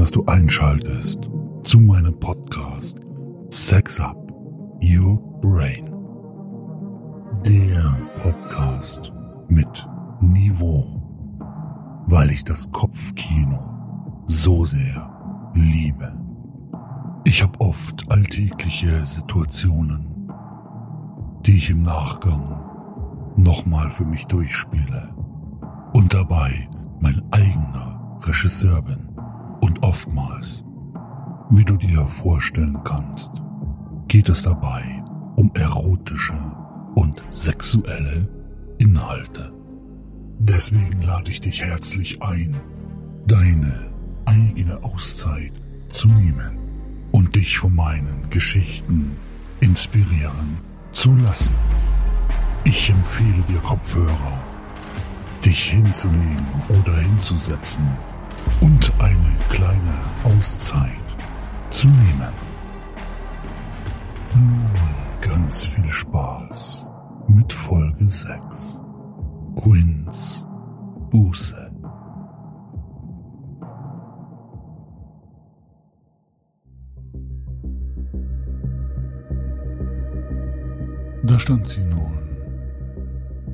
dass du einschaltest zu meinem Podcast Sex Up Your Brain. Der Podcast mit Niveau, weil ich das Kopfkino so sehr liebe. Ich habe oft alltägliche Situationen, die ich im Nachgang nochmal für mich durchspiele und dabei mein eigener Regisseur bin und oftmals, wie du dir vorstellen kannst, geht es dabei um erotische und sexuelle Inhalte. Deswegen lade ich dich herzlich ein, deine eigene Auszeit zu nehmen und dich von meinen Geschichten inspirieren zu lassen. Ich empfehle dir Kopfhörer, dich hinzulegen oder hinzusetzen und eine kleine Auszeit zu nehmen. Nun ganz viel Spaß mit Folge 6. Quins Buße. Da stand sie nun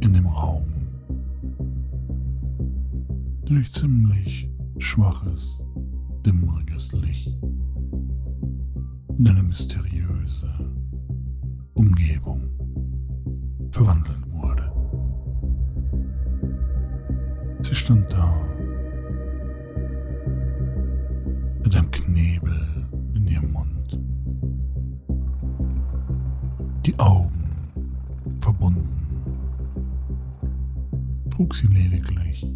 in dem Raum. Durch ziemlich schwaches, dimmriges Licht. In eine mysteriöse Umgebung verwandelt wurde. Sie stand da mit einem Knebel in ihrem Mund. Die Augen verbunden. Trug sie lediglich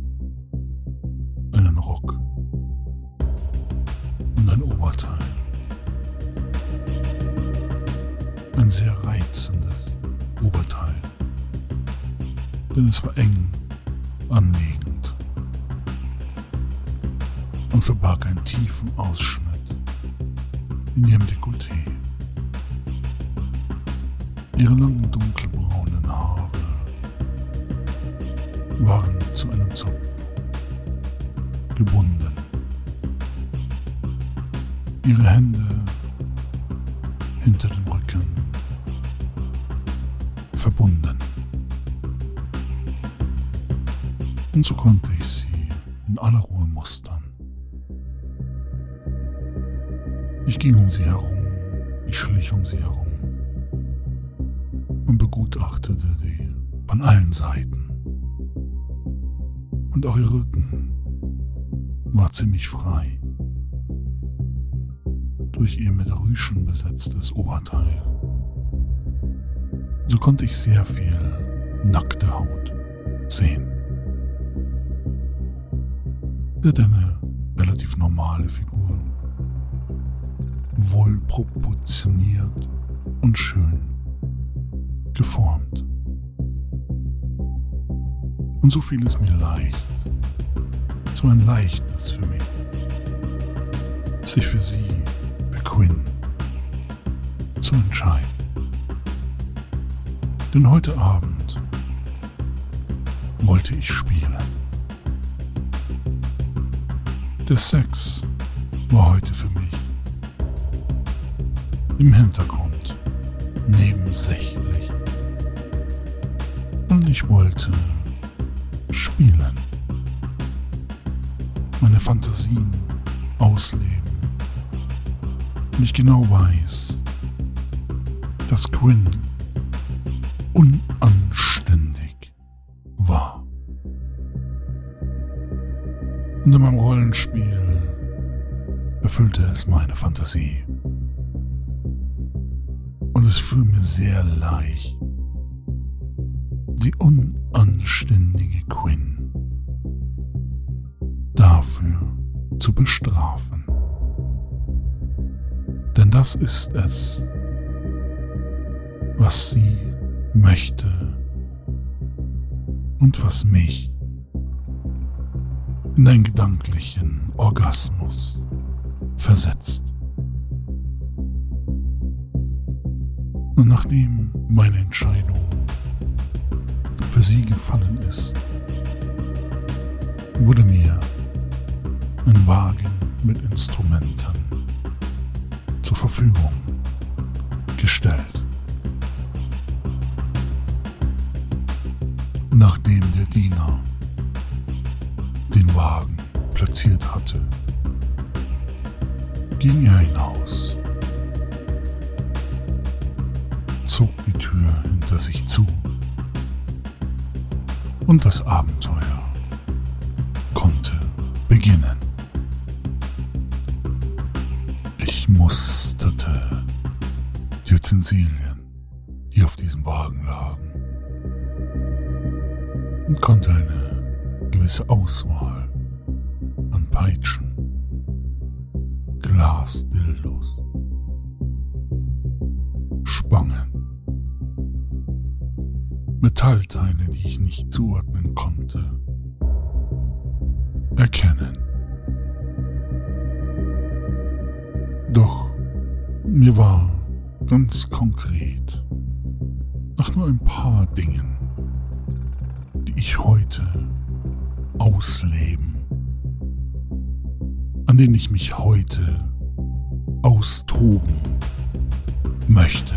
denn es war eng anliegend und verbarg einen tiefen Ausschnitt in ihrem Dekolleté. Ihre langen dunkelbraunen Haare waren zu einem Zopf gebunden. Ihre Hände hinter dem Rücken verbunden. Und so konnte ich sie in aller Ruhe mustern. Ich ging um sie herum, ich schlich um sie herum und begutachtete sie von allen Seiten. Und auch ihr Rücken war ziemlich frei durch ihr mit Rüschen besetztes Oberteil. So konnte ich sehr viel nackte Haut sehen. Hat eine relativ normale Figur, wohl proportioniert und schön geformt. Und so fiel es mir leicht, so ein leichtes für mich, sich für sie, für Quinn, zu entscheiden. Denn heute Abend wollte ich spielen. Der Sex war heute für mich im Hintergrund, nebensächlich. Und ich wollte spielen. Meine Fantasien ausleben. Und ich genau weiß, dass Quinn unanständig Und in meinem Rollenspiel erfüllte es meine Fantasie. Und es fiel mir sehr leicht, die unanständige Quinn dafür zu bestrafen. Denn das ist es, was sie möchte und was mich in einen gedanklichen Orgasmus versetzt. Und nachdem meine Entscheidung für sie gefallen ist, wurde mir ein Wagen mit Instrumenten zur Verfügung gestellt. Nachdem der Diener den Wagen platziert hatte, ging er hinaus, zog die Tür hinter sich zu und das Abenteuer konnte beginnen. Ich musterte die Utensilien, die auf diesem Wagen lagen und konnte eine gewisse Auswahl an Peitschen, Glasdildos, Spangen, Metallteile, die ich nicht zuordnen konnte, erkennen. Doch mir war ganz konkret nach nur ein paar Dingen ich heute ausleben, an denen ich mich heute austoben möchte.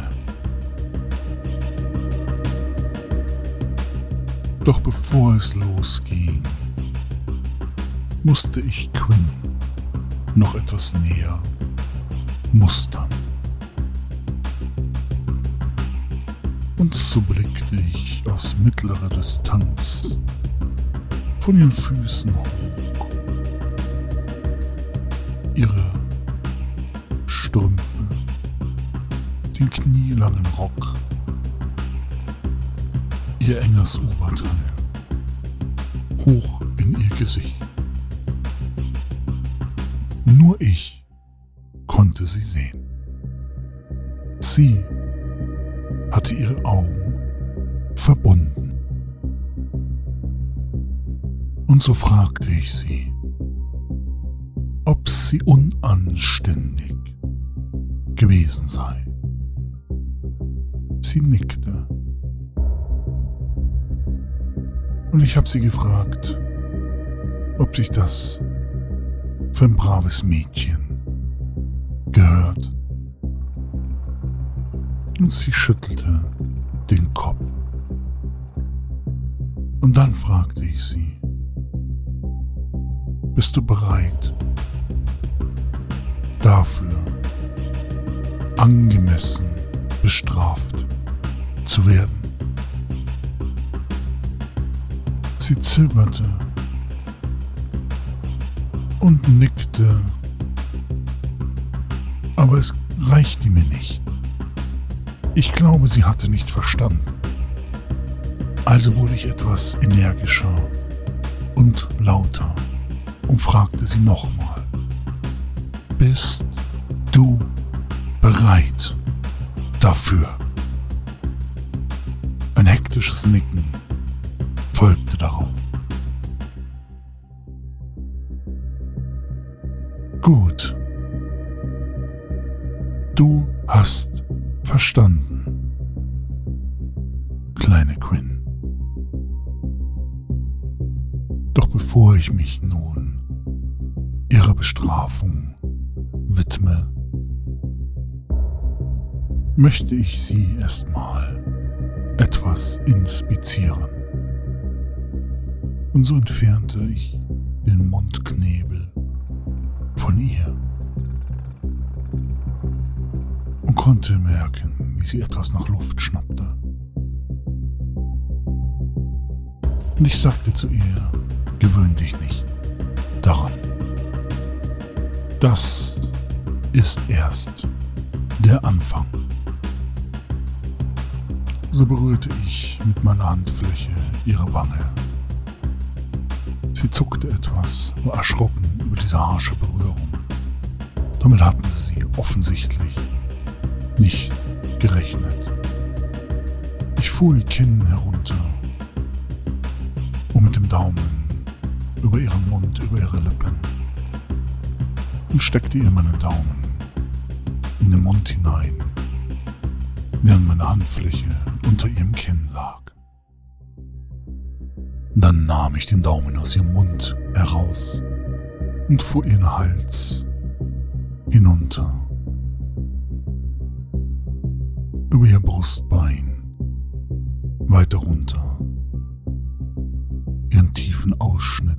Doch bevor es losging, musste ich Quinn noch etwas näher mustern. Und so blickte ich aus mittlerer Distanz von ihren Füßen hoch. Ihre Strümpfe, den knielangen Rock, ihr enges Oberteil, hoch in ihr Gesicht. Nur ich konnte sie sehen. Sie hatte ihre Augen verbunden. Und so fragte ich sie, ob sie unanständig gewesen sei. Sie nickte. Und ich habe sie gefragt, ob sich das für ein braves Mädchen gehört und sie schüttelte den Kopf. Und dann fragte ich sie, bist du bereit, dafür angemessen bestraft zu werden? Sie zögerte und nickte, aber es reichte mir nicht. Ich glaube, sie hatte nicht verstanden. Also wurde ich etwas energischer und lauter und fragte sie nochmal. Bist du bereit dafür? Ein hektisches Nicken folgte darauf. Gut. Du hast verstanden. Kleine Quinn. Doch bevor ich mich nun Bestrafung widme, möchte ich sie erstmal etwas inspizieren. Und so entfernte ich den Mundknebel von ihr und konnte merken, wie sie etwas nach Luft schnappte. Und ich sagte zu ihr, gewöhn dich nicht daran. Das ist erst der Anfang. So berührte ich mit meiner Handfläche ihre Wange. Sie zuckte etwas, war erschrocken über diese harsche Berührung. Damit hatten sie offensichtlich nicht gerechnet. Ich fuhr ihr Kinn herunter und mit dem Daumen über ihren Mund, über ihre Lippen und steckte ihr meinen Daumen in den Mund hinein, während meine Handfläche unter ihrem Kinn lag. Dann nahm ich den Daumen aus ihrem Mund heraus und fuhr ihren Hals hinunter über ihr Brustbein weiter runter ihren tiefen Ausschnitt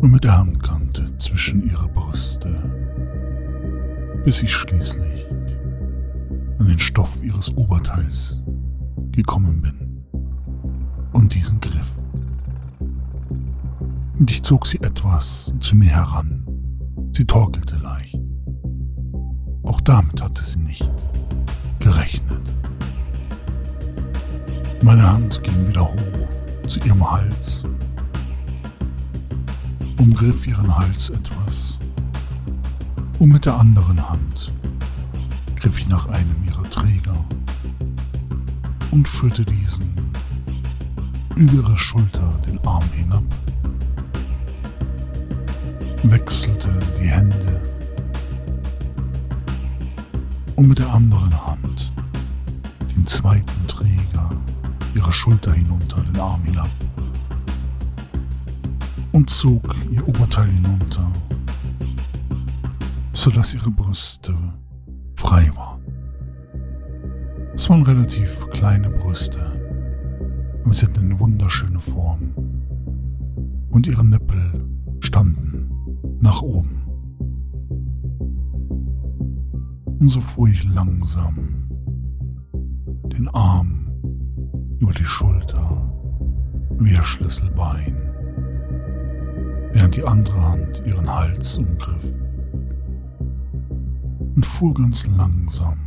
und mit der Handkante zwischen ihre Brüste, bis ich schließlich an den Stoff ihres Oberteils gekommen bin und diesen griff. Und ich zog sie etwas zu mir heran. Sie torkelte leicht. Auch damit hatte sie nicht gerechnet. Meine Hand ging wieder hoch zu ihrem Hals, umgriff ihren Hals etwas und mit der anderen Hand griff ich nach einem ihrer Träger und führte diesen über ihre Schulter den Arm hinab, wechselte die Hände und mit der anderen Hand den zweiten Träger ihre Schulter hinunter, den Arm hinab und zog ihr Oberteil hinunter, sodass ihre Brüste frei waren. Es waren relativ kleine Brüste, aber sie hatten eine wunderschöne Form und ihre Nippel standen nach oben. Und so fuhr ich langsam den Arm über die Schulter, wie ihr Schlüsselbein, während die andere Hand ihren Hals umgriff und fuhr ganz langsam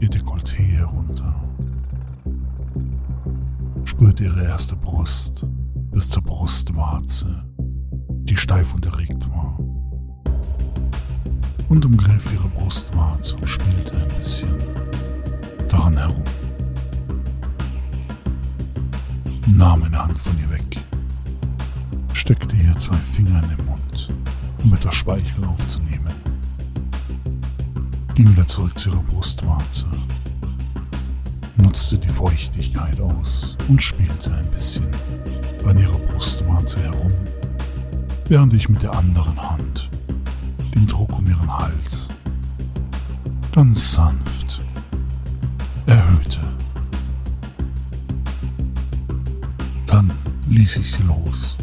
ihr Dekolleté herunter. Spürte ihre erste Brust bis zur Brustwarze, die steif und erregt war, und umgriff ihre Brustwarze und spielte ein bisschen daran herum. nahm meine Hand von ihr weg, steckte ihr zwei Finger in den Mund, um etwas Speichel aufzunehmen, ging wieder zurück zu ihrer Brustwarze, nutzte die Feuchtigkeit aus und spielte ein bisschen an ihrer Brustwarze herum, während ich mit der anderen Hand den Druck um ihren Hals ganz sanft erhöhte. ließ ich sie los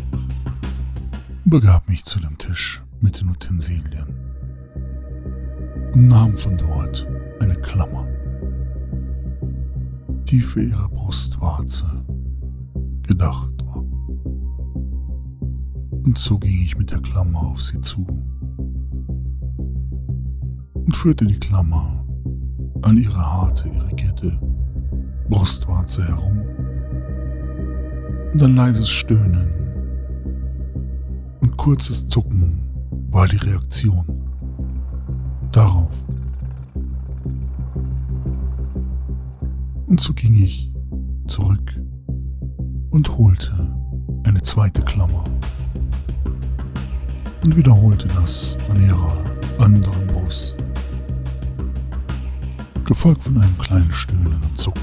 begab mich zu dem Tisch mit den Utensilien und nahm von dort eine Klammer, die für ihre Brustwarze gedacht war. Und so ging ich mit der Klammer auf sie zu und führte die Klammer an ihre harte, irrigierte Brustwarze herum und ein leises Stöhnen und kurzes Zucken war die Reaktion darauf. Und so ging ich zurück und holte eine zweite Klammer und wiederholte das an ihrer anderen Brust, gefolgt von einem kleinen Stöhnen und Zucken,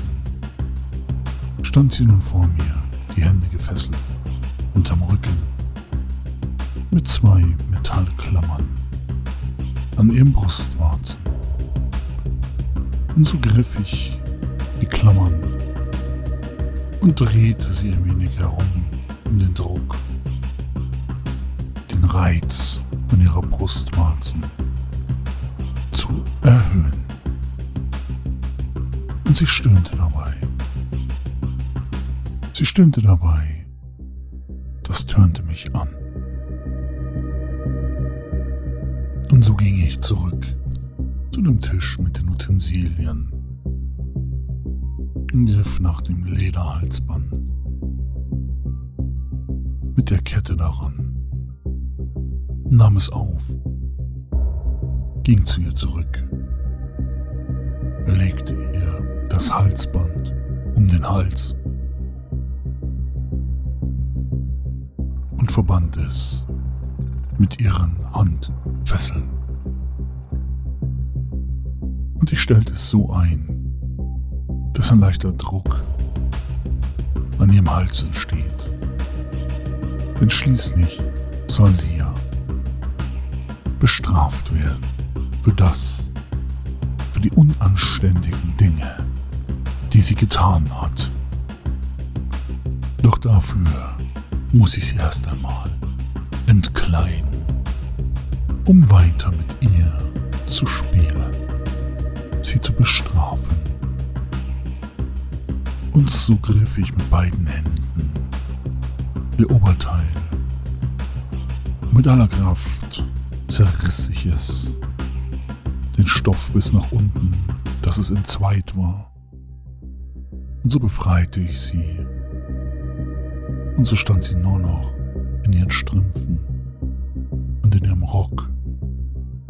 stand sie nun vor mir die Hände gefesselt, zwei Metallklammern an ihrem Brustwarzen. Und so griff ich die Klammern und drehte sie ein wenig herum, um den Druck, den Reiz an ihrer Brustwarzen zu erhöhen. Und sie stöhnte dabei. Sie stöhnte dabei. Das turnte mich an. So ging ich zurück zu dem Tisch mit den Utensilien griff nach dem Lederhalsband mit der Kette daran, nahm es auf, ging zu ihr zurück, legte ihr das Halsband um den Hals und verband es mit ihren Handfesseln. Und ich stellte es so ein, dass ein leichter Druck an ihrem Hals entsteht Denn schließlich soll sie ja bestraft werden für das, für die unanständigen Dinge, die sie getan hat. Doch dafür muss ich sie erst einmal entkleiden, um weiter mit ihr zu spielen, sie zu bestrafen. Und so griff ich mit beiden Händen ihr Oberteil. Mit aller Kraft zerriss ich es, den Stoff bis nach unten, dass es entzweit war. Und so befreite ich sie. Und so stand sie nur noch in ihren Strümpfen und in ihrem Rock,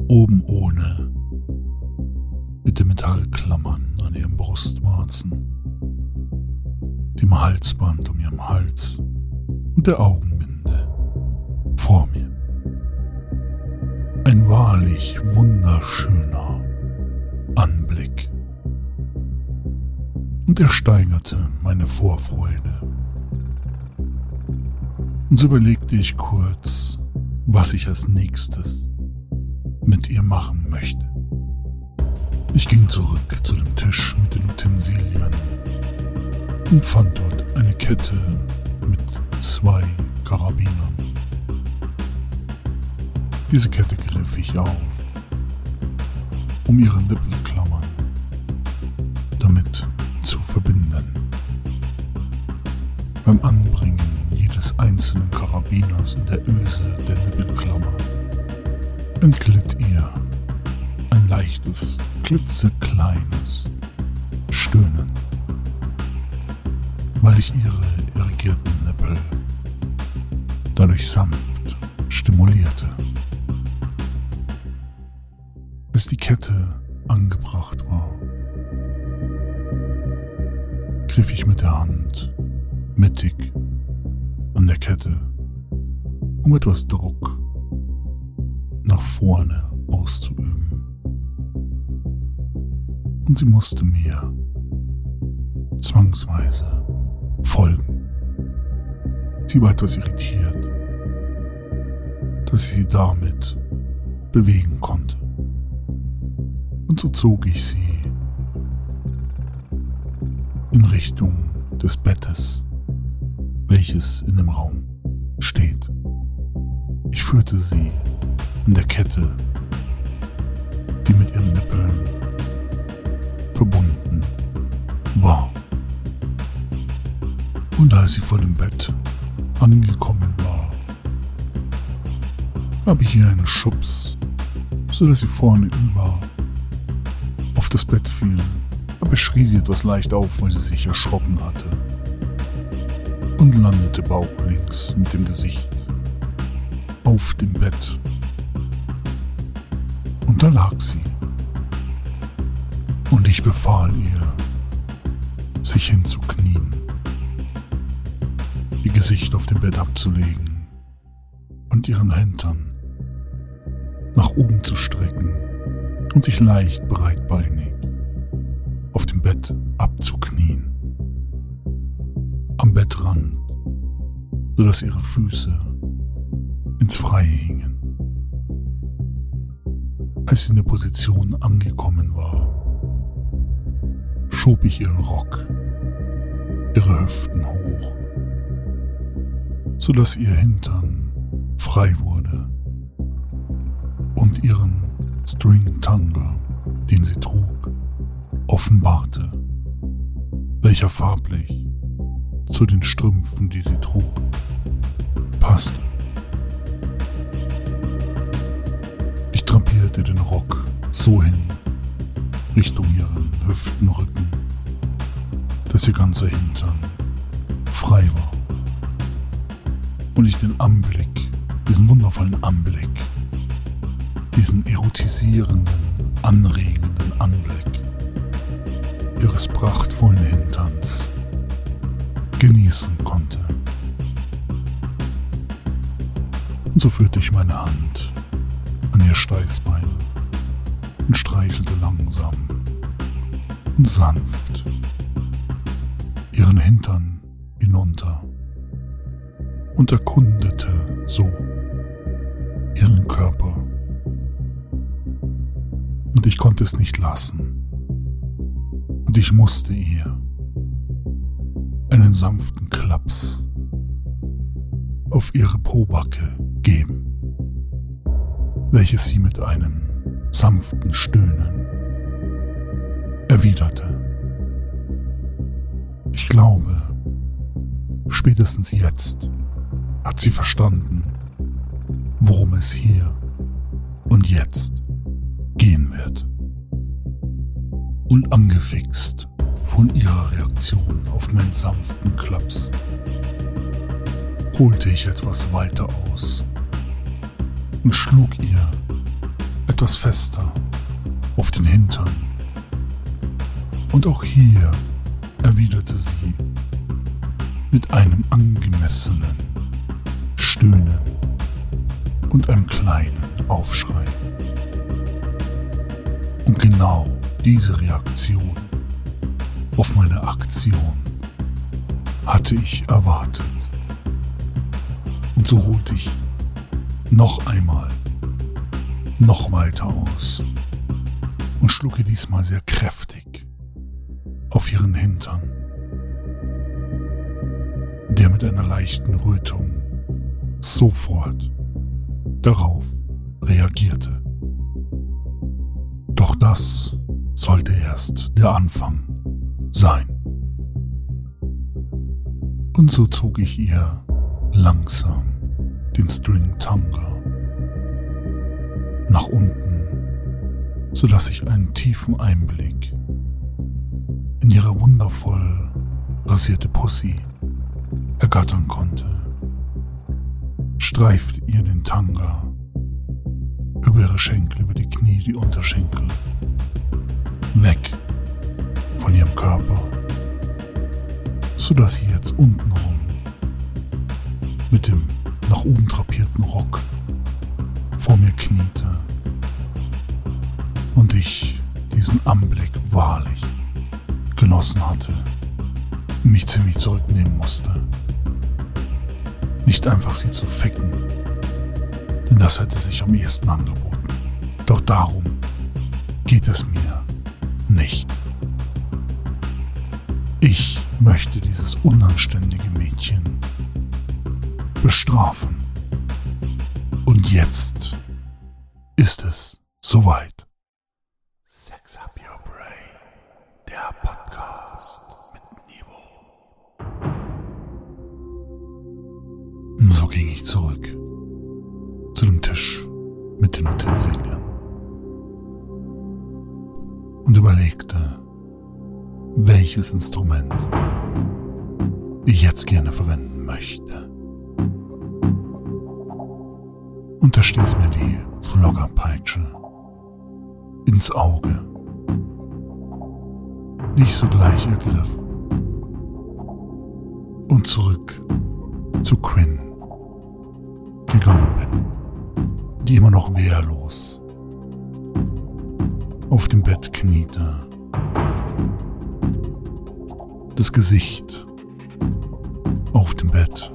oben ohne, Brustwarzen, dem Halsband um ihrem Hals und der Augenbinde vor mir. Ein wahrlich wunderschöner Anblick. Und er steigerte meine Vorfreude. Und so überlegte ich kurz, was ich als nächstes mit ihr machen möchte. Ich ging zurück zu dem Tisch mit den Utensilien und fand dort eine Kette mit zwei Karabinern. Diese Kette griff ich auf, um ihre Nippelklammern damit zu verbinden. Beim Anbringen jedes einzelnen Karabiners in der Öse der Nippelklammer entglitt klitzekleines Stöhnen, weil ich ihre irrigierten Nippel dadurch sanft stimulierte. Bis die Kette angebracht war, griff ich mit der Hand mittig an der Kette, um etwas Druck nach vorne auszuüben. Und sie musste mir zwangsweise folgen. Sie war etwas irritiert, dass ich sie damit bewegen konnte. Und so zog ich sie in Richtung des Bettes, welches in dem Raum steht. Ich führte sie an der Kette, die mit ihren Nippeln verbunden war. Und als sie vor dem Bett angekommen war, habe ich ihr einen Schubs, so dass sie vorne über auf das Bett fiel. Aber schrie sie etwas leicht auf, weil sie sich erschrocken hatte. Und landete bauchlinks mit dem Gesicht auf dem Bett. Und da lag sie. Ich befahl ihr, sich hinzuknien, ihr Gesicht auf dem Bett abzulegen und ihren Hintern nach oben zu strecken und sich leicht breitbeinig auf dem Bett abzuknien. Am Bettrand, sodass ihre Füße ins Freie hingen. Als sie in der Position angekommen war, schob ich ihren Rock, ihre Hüften hoch, sodass ihr Hintern frei wurde und ihren String Tanga, den sie trug, offenbarte, welcher farblich zu den Strümpfen, die sie trug, passte. Ich drapierte den Rock so hin, Richtung ihren Hüftenrücken, dass ihr ganzer Hintern frei war. Und ich den Anblick, diesen wundervollen Anblick diesen erotisierenden, anregenden Anblick ihres prachtvollen Hinterns genießen konnte. Und so führte ich meine Hand an ihr Steißbein und streichelte langsam und sanft ihren Hintern hinunter, und erkundete so ihren Körper. Und ich konnte es nicht lassen. Und ich musste ihr einen sanften Klaps auf ihre Pobacke geben, welches sie mit einem sanften Stöhnen erwiderte. Ich glaube, spätestens jetzt hat sie verstanden, worum es hier und jetzt gehen wird. Und angefixt von ihrer Reaktion auf meinen sanften Klaps, holte ich etwas weiter aus und schlug ihr etwas fester auf den Hintern. Und auch hier erwiderte sie mit einem angemessenen Stöhnen und einem kleinen Aufschrei. Und genau diese Reaktion auf meine Aktion hatte ich erwartet. Und so holte ich noch einmal, noch weiter aus und schlucke diesmal sehr kräftig auf ihren Hintern, der mit einer leichten Rötung sofort darauf reagierte. Doch das sollte erst der Anfang sein. Und so zog ich ihr langsam den String Tanga nach unten, sodass ich einen tiefen Einblick in ihre wundervoll rasierte Pussy ergattern konnte streift ihr den Tanga über ihre Schenkel, über die Knie, die Unterschenkel, weg von ihrem Körper, sodass sie jetzt untenrum mit dem nach oben trapierten Rock vor mir kniete und ich diesen Anblick wahrlich genossen hatte mich ziemlich zurücknehmen musste. Nicht einfach sie zu ficken, denn das hätte sich am ehesten angeboten. Doch darum geht es mir nicht. Ich möchte dieses unanständige Mädchen bestrafen. Und jetzt ist es soweit. Ging ich zurück. Zu dem Tisch mit den Utensilien. Und überlegte, welches Instrument ich jetzt gerne verwenden möchte. Und da stieß mir die Floggerpeitsche ins Auge, die ich sogleich ergriff. Und zurück zu Quinn bin, die immer noch wehrlos auf dem Bett kniete. Das Gesicht auf dem Bett,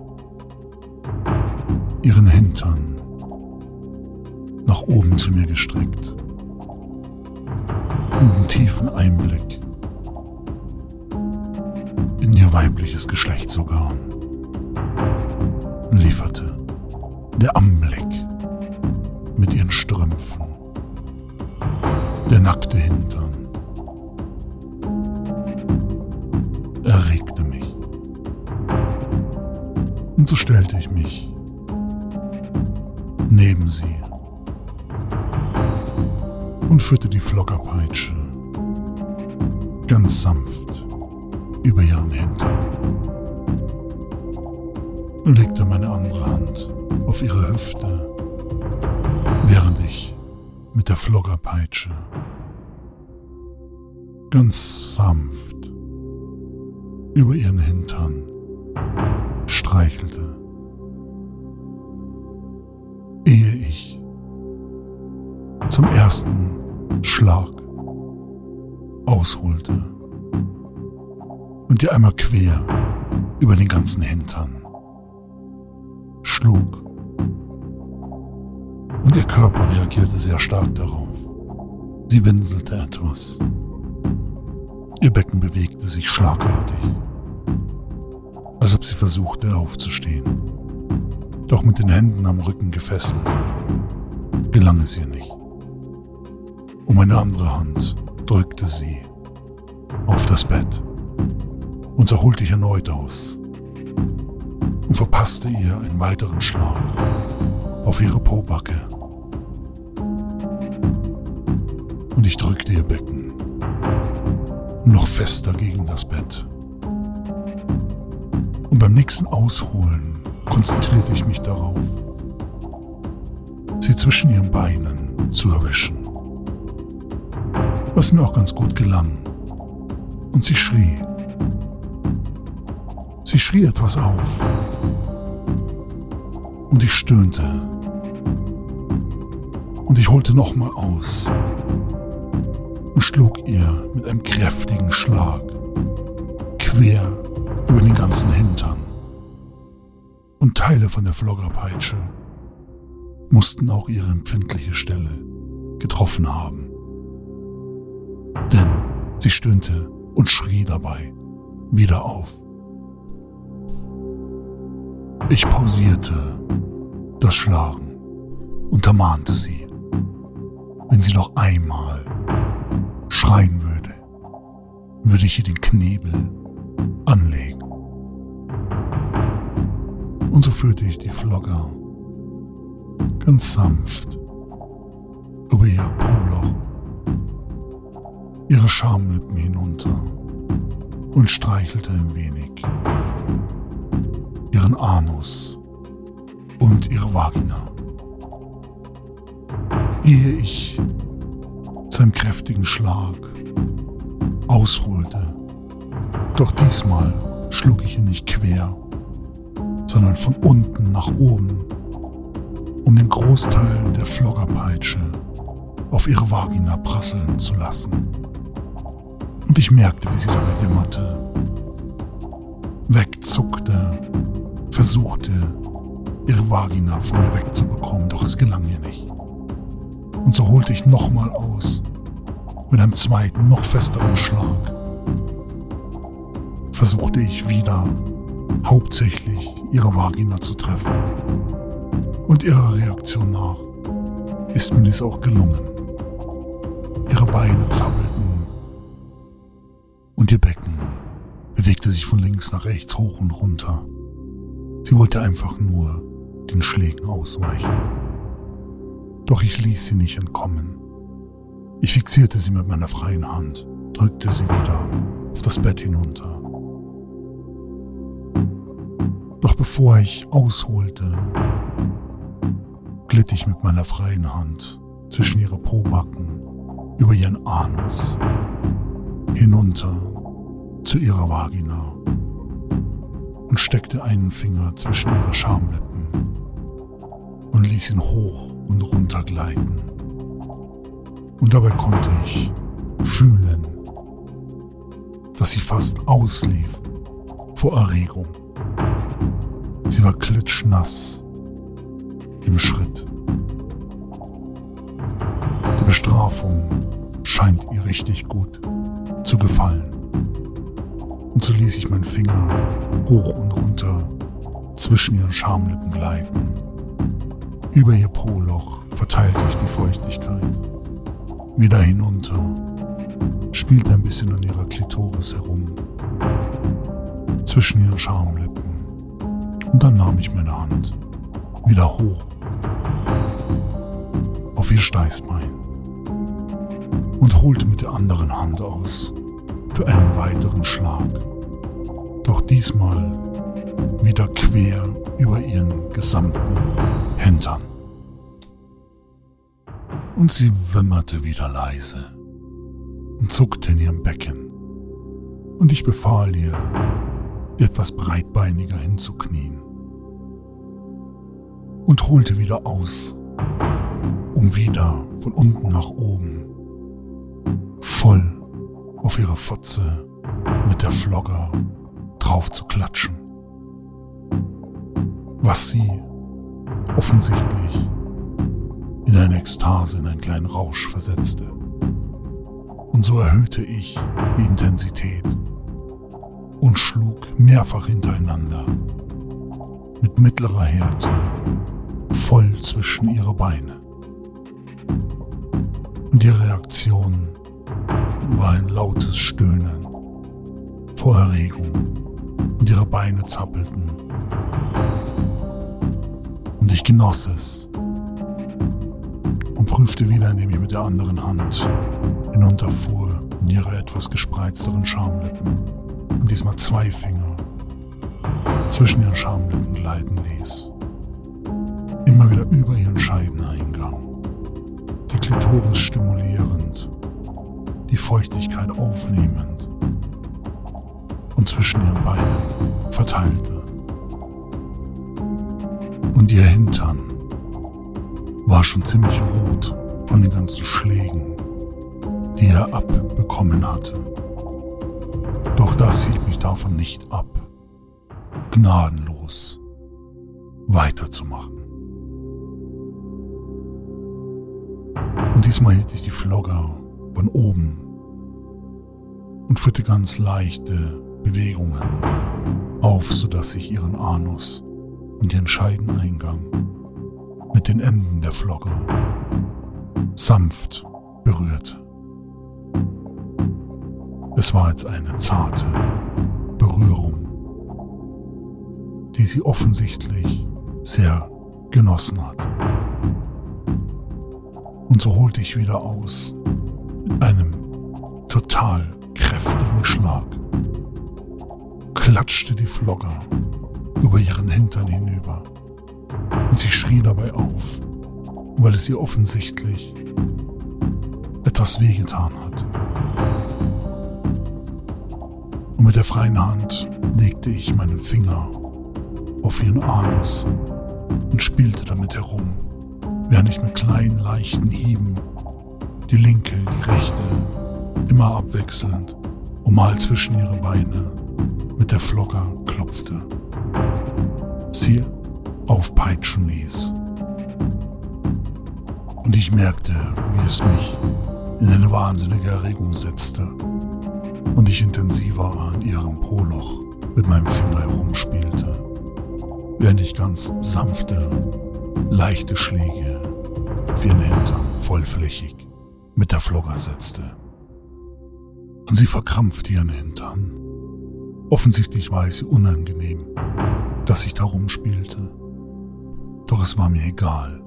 ihren Hintern nach oben zu mir gestreckt und einen tiefen Einblick in ihr weibliches Geschlecht sogar lieferte der Anblick mit ihren Strümpfen, der nackte Hintern, erregte mich. Und so stellte ich mich neben sie und führte die Flockerpeitsche ganz sanft über ihren Hintern legte meine andere Hand auf ihre Hüfte, während ich mit der Floggerpeitsche ganz sanft über ihren Hintern streichelte, ehe ich zum ersten Schlag ausholte und ihr einmal quer über den ganzen Hintern schlug. Und ihr Körper reagierte sehr stark darauf. Sie winselte etwas. Ihr Becken bewegte sich schlagartig, als ob sie versuchte aufzustehen. Doch mit den Händen am Rücken gefesselt, gelang es ihr nicht. Um eine andere Hand drückte sie auf das Bett und so holte ich erneut aus und verpasste ihr einen weiteren Schlag auf ihre Pobacke. Und ich drückte ihr Becken noch fester gegen das Bett. Und beim nächsten Ausholen konzentrierte ich mich darauf, sie zwischen ihren Beinen zu erwischen. Was mir auch ganz gut gelang. Und sie schrie. Sie schrie etwas auf. Und ich stöhnte. Ich holte nochmal aus und schlug ihr mit einem kräftigen Schlag quer über den ganzen Hintern. Und Teile von der Floggerpeitsche mussten auch ihre empfindliche Stelle getroffen haben. Denn sie stöhnte und schrie dabei wieder auf. Ich pausierte das Schlagen und ermahnte sie, wenn sie noch einmal schreien würde, würde ich ihr den Knebel anlegen. Und so führte ich die Flogger ganz sanft über ihr Poloch, ihre Schamlippen hinunter und streichelte ein wenig ihren Anus und ihre Vagina. Ehe ich zu einem kräftigen Schlag ausholte, doch diesmal schlug ich ihn nicht quer, sondern von unten nach oben, um den Großteil der Floggerpeitsche auf ihre Vagina prasseln zu lassen. Und ich merkte, wie sie dabei wimmerte, wegzuckte versuchte, ihre Vagina von mir wegzubekommen, doch es gelang ihr nicht. Und so holte ich nochmal aus, mit einem zweiten, noch festeren Schlag. Versuchte ich wieder hauptsächlich ihre Vagina zu treffen. Und ihrer Reaktion nach ist mir dies auch gelungen. Ihre Beine zappelten und ihr Becken bewegte sich von links nach rechts hoch und runter. Sie wollte einfach nur den Schlägen ausweichen. Doch ich ließ sie nicht entkommen. Ich fixierte sie mit meiner freien Hand, drückte sie wieder auf das Bett hinunter. Doch bevor ich ausholte, glitt ich mit meiner freien Hand zwischen ihre Pobacken über ihren Anus hinunter zu ihrer Vagina und steckte einen Finger zwischen ihre Schamlippen und ließ ihn hoch und runter gleiten. Und dabei konnte ich fühlen, dass sie fast auslief vor Erregung. Sie war klitschnass im Schritt. Die Bestrafung scheint ihr richtig gut zu gefallen. Und so ließ ich meinen Finger hoch und runter zwischen ihren Schamlippen gleiten. Über ihr Po-Loch verteilte ich die Feuchtigkeit. Wieder hinunter, spielte ein bisschen an ihrer Klitoris herum, zwischen ihren Schamlippen. Und dann nahm ich meine Hand wieder hoch auf ihr Steißbein und holte mit der anderen Hand aus für einen weiteren Schlag. Doch diesmal wieder quer über ihren gesamten Hintern. Und sie wimmerte wieder leise und zuckte in ihrem Becken. Und ich befahl ihr, etwas breitbeiniger hinzuknien. Und holte wieder aus, um wieder von unten nach oben voll auf ihre Fotze mit der Flogger drauf zu klatschen. Was sie offensichtlich in eine Ekstase, in einen kleinen Rausch versetzte. Und so erhöhte ich die Intensität und schlug mehrfach hintereinander mit mittlerer Härte voll zwischen ihre Beine. Und ihre Reaktion war ein lautes Stöhnen vor Erregung und ihre Beine zappelten. Und ich genoss es und prüfte wieder, indem ich mit der anderen Hand hinunterfuhr in ihre etwas gespreizteren Schamlippen und diesmal zwei Finger zwischen ihren Schamlippen gleiten ließ. Immer wieder über ihren Scheideneingang, die Klitoris stimulierend, die Feuchtigkeit aufnehmend und zwischen ihren Beinen verteilte. Und ihr Hintern war schon ziemlich rot von den ganzen Schlägen, die er abbekommen hatte. Doch das hielt mich davon nicht ab, gnadenlos weiterzumachen. Und diesmal hielt ich die Flogger von oben und führte ganz leichte Bewegungen auf, sodass ich ihren Anus und ihren Scheideneingang mit den Enden der Flogge sanft berührte. Es war jetzt eine zarte Berührung, die sie offensichtlich sehr genossen hat. Und so holte ich wieder aus mit einem total kräftigen Schlag klatschte die Flogger über ihren Hintern hinüber und sie schrie dabei auf, weil es ihr offensichtlich etwas wehgetan hat. Und mit der freien Hand legte ich meinen Finger auf ihren Anus und spielte damit herum, während ich mit kleinen, leichten Hieben die linke, die rechte, immer abwechselnd, um mal zwischen ihre Beine mit der Flogger klopfte. Sie aufpeitschen ließ. Und ich merkte, wie es mich in eine wahnsinnige Erregung setzte und ich intensiver an ihrem Poloch mit meinem Finger herumspielte, während ich ganz sanfte, leichte Schläge auf ihren Hintern vollflächig mit der Flogger setzte. Und sie verkrampfte ihren Hintern Offensichtlich war es ihr unangenehm, dass ich da rumspielte. Doch es war mir egal.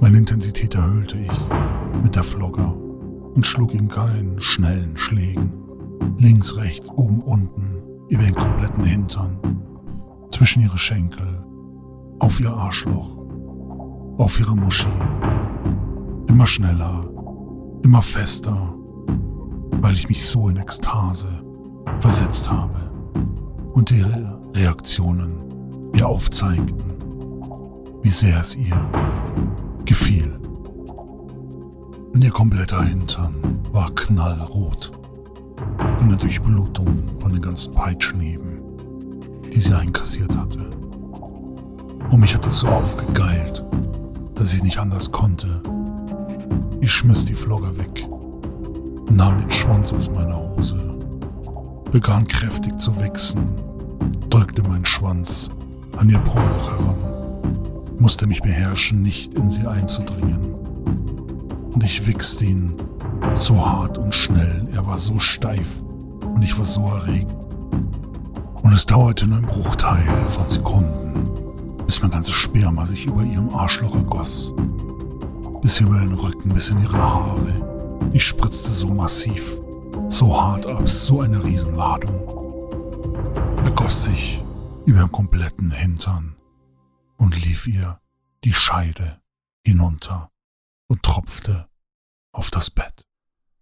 Meine Intensität erhöhte ich mit der Flogger und schlug in kleinen, schnellen Schlägen. Links, rechts, oben, unten, über den kompletten Hintern, zwischen ihre Schenkel, auf ihr Arschloch, auf ihre Muschi. Immer schneller, immer fester, weil ich mich so in Ekstase versetzt habe und ihre Reaktionen mir aufzeigten, wie sehr es ihr gefiel. Und ihr kompletter Hintern war knallrot von der Durchblutung von den ganzen Peitschenheben, die sie einkassiert hatte. Und mich hat es so aufgegeilt, dass ich nicht anders konnte. Ich schmiss die Flogger weg nahm den Schwanz aus meiner Hose begann kräftig zu wachsen, drückte meinen Schwanz an ihr Poloch heran, musste mich beherrschen, nicht in sie einzudringen. Und ich wichste ihn so hart und schnell, er war so steif und ich war so erregt. Und es dauerte nur ein Bruchteil von Sekunden, bis mein ganzes Sperma sich über ihrem Arschloch ergoss. Bis über den Rücken, bis in ihre Haare. Ich spritzte so massiv, so hart ab, so eine Riesenladung. Er goss sich über den kompletten Hintern und lief ihr die Scheide hinunter und tropfte auf das Bett.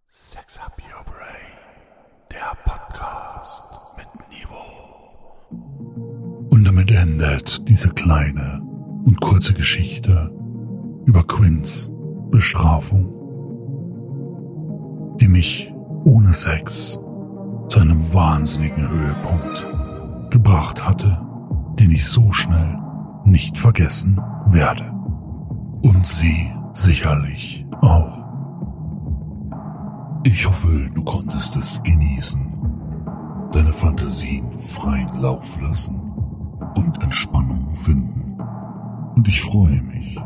Sex Up Your Brain, der Podcast mit Niveau. Und damit endet diese kleine und kurze Geschichte über Quinns Bestrafung, die mich ohne Sex zu einem wahnsinnigen Höhepunkt gebracht hatte, den ich so schnell nicht vergessen werde. Und Sie sicherlich auch. Ich hoffe, du konntest es genießen, deine Fantasien freien Lauf lassen und Entspannung finden. Und ich freue mich,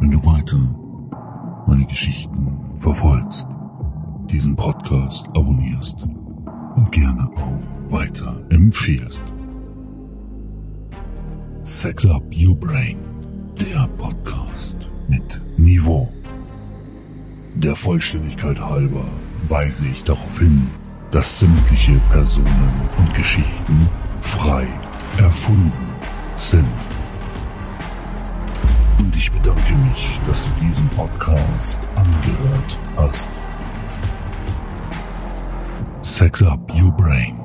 wenn du weiter meine Geschichten verfolgst, diesen Podcast abonnierst und gerne auch weiter empfiehlst. Sex Up Your Brain, der Podcast mit Niveau. Der Vollständigkeit halber weise ich darauf hin, dass sämtliche Personen und Geschichten frei erfunden sind. Und ich bedanke mich, dass du diesen Podcast angehört hast. Sex Up Your Brain,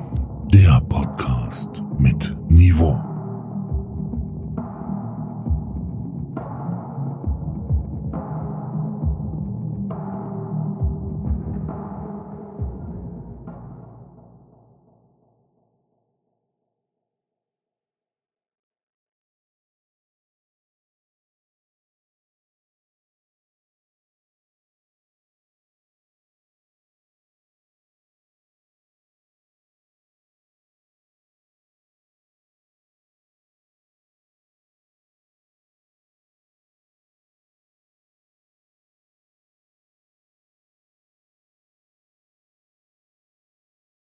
der Podcast mit Niveau.